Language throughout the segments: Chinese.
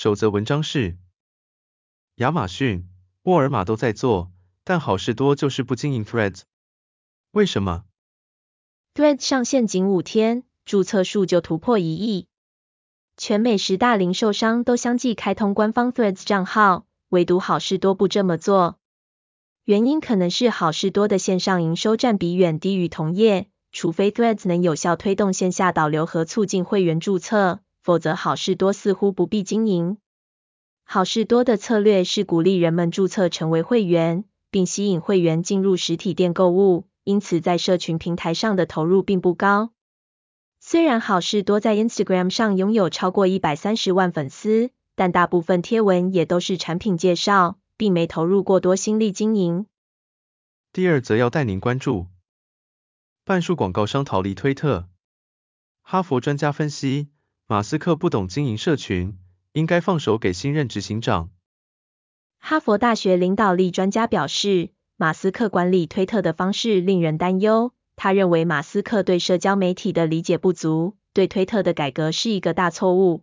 首则文章是：亚马逊、沃尔玛都在做，但好事多就是不经营 Threads，为什么？Threads 上线仅五天，注册数就突破一亿，全美十大零售商都相继开通官方 Threads 账号，唯独好事多不这么做。原因可能是好事多的线上营收占比远低于同业，除非 Threads 能有效推动线下导流和促进会员注册。否则，好事多似乎不必经营。好事多的策略是鼓励人们注册成为会员，并吸引会员进入实体店购物，因此在社群平台上的投入并不高。虽然好事多在 Instagram 上拥有超过一百三十万粉丝，但大部分贴文也都是产品介绍，并没投入过多心力经营。第二则要带您关注，半数广告商逃离推特。哈佛专家分析。马斯克不懂经营社群，应该放手给新任执行长。哈佛大学领导力专家表示，马斯克管理推特的方式令人担忧。他认为马斯克对社交媒体的理解不足，对推特的改革是一个大错误。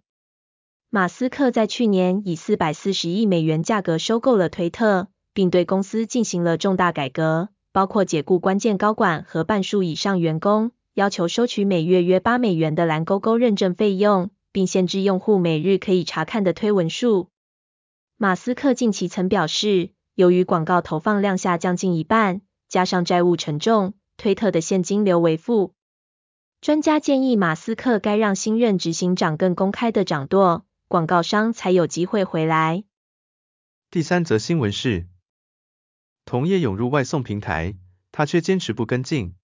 马斯克在去年以四百四十亿美元价格收购了推特，并对公司进行了重大改革，包括解雇关键高管和半数以上员工。要求收取每月约八美元的蓝勾勾认证费用，并限制用户每日可以查看的推文数。马斯克近期曾表示，由于广告投放量下降近一半，加上债务沉重，推特的现金流为负。专家建议马斯克该让新任执行长更公开的掌舵，广告商才有机会回来。第三则新闻是，同业涌入外送平台，他却坚持不跟进。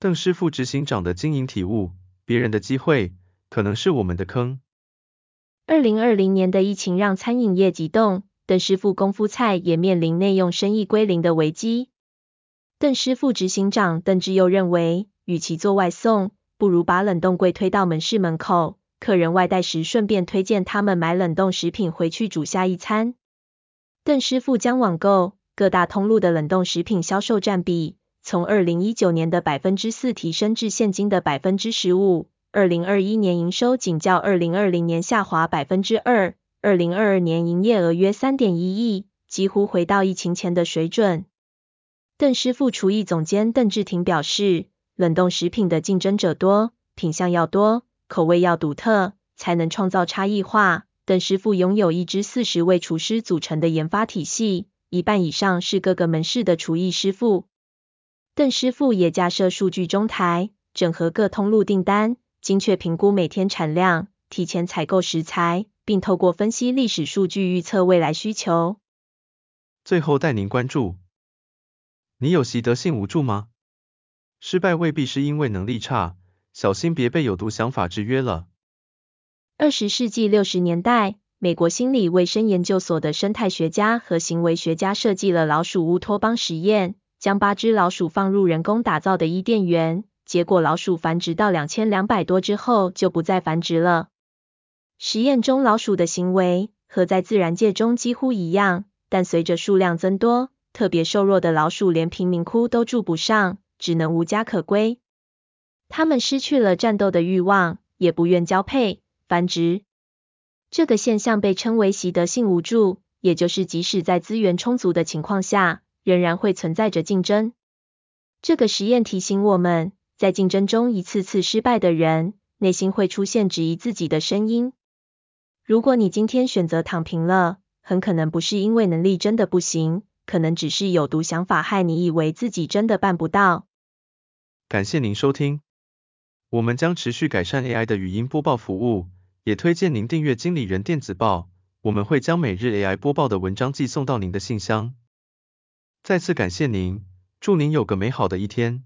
邓师傅执行长的经营体悟：别人的机会，可能是我们的坑。二零二零年的疫情让餐饮业急冻，邓师傅功夫菜也面临内用生意归零的危机。邓师傅执行长邓志佑认为，与其做外送，不如把冷冻柜推到门市门口，客人外带时顺便推荐他们买冷冻食品回去煮下一餐。邓师傅将网购各大通路的冷冻食品销售占比。从二零一九年的百分之四提升至现今的百分之十五，二零二一年营收仅较二零二零年下滑百分之二，二零二二年营业额约三点一亿，几乎回到疫情前的水准。邓师傅厨艺总监邓志廷表示，冷冻食品的竞争者多，品相要多，口味要独特，才能创造差异化。邓师傅拥有一支四十位厨师组成的研发体系，一半以上是各个门市的厨艺师傅。邓师傅也架设数据中台，整合各通路订单，精确评估每天产量，提前采购食材，并透过分析历史数据预测未来需求。最后带您关注，你有习得性无助吗？失败未必是因为能力差，小心别被有毒想法制约了。二十世纪六十年代，美国心理卫生研究所的生态学家和行为学家设计了老鼠乌托邦实验。将八只老鼠放入人工打造的伊甸园，结果老鼠繁殖到两千两百多只后就不再繁殖了。实验中老鼠的行为和在自然界中几乎一样，但随着数量增多，特别瘦弱的老鼠连贫民窟都住不上，只能无家可归。它们失去了战斗的欲望，也不愿交配繁殖。这个现象被称为习得性无助，也就是即使在资源充足的情况下，仍然会存在着竞争。这个实验提醒我们，在竞争中一次次失败的人，内心会出现质疑自己的声音。如果你今天选择躺平了，很可能不是因为能力真的不行，可能只是有毒想法害你以为自己真的办不到。感谢您收听，我们将持续改善 AI 的语音播报服务，也推荐您订阅经理人电子报，我们会将每日 AI 播报的文章寄送到您的信箱。再次感谢您，祝您有个美好的一天。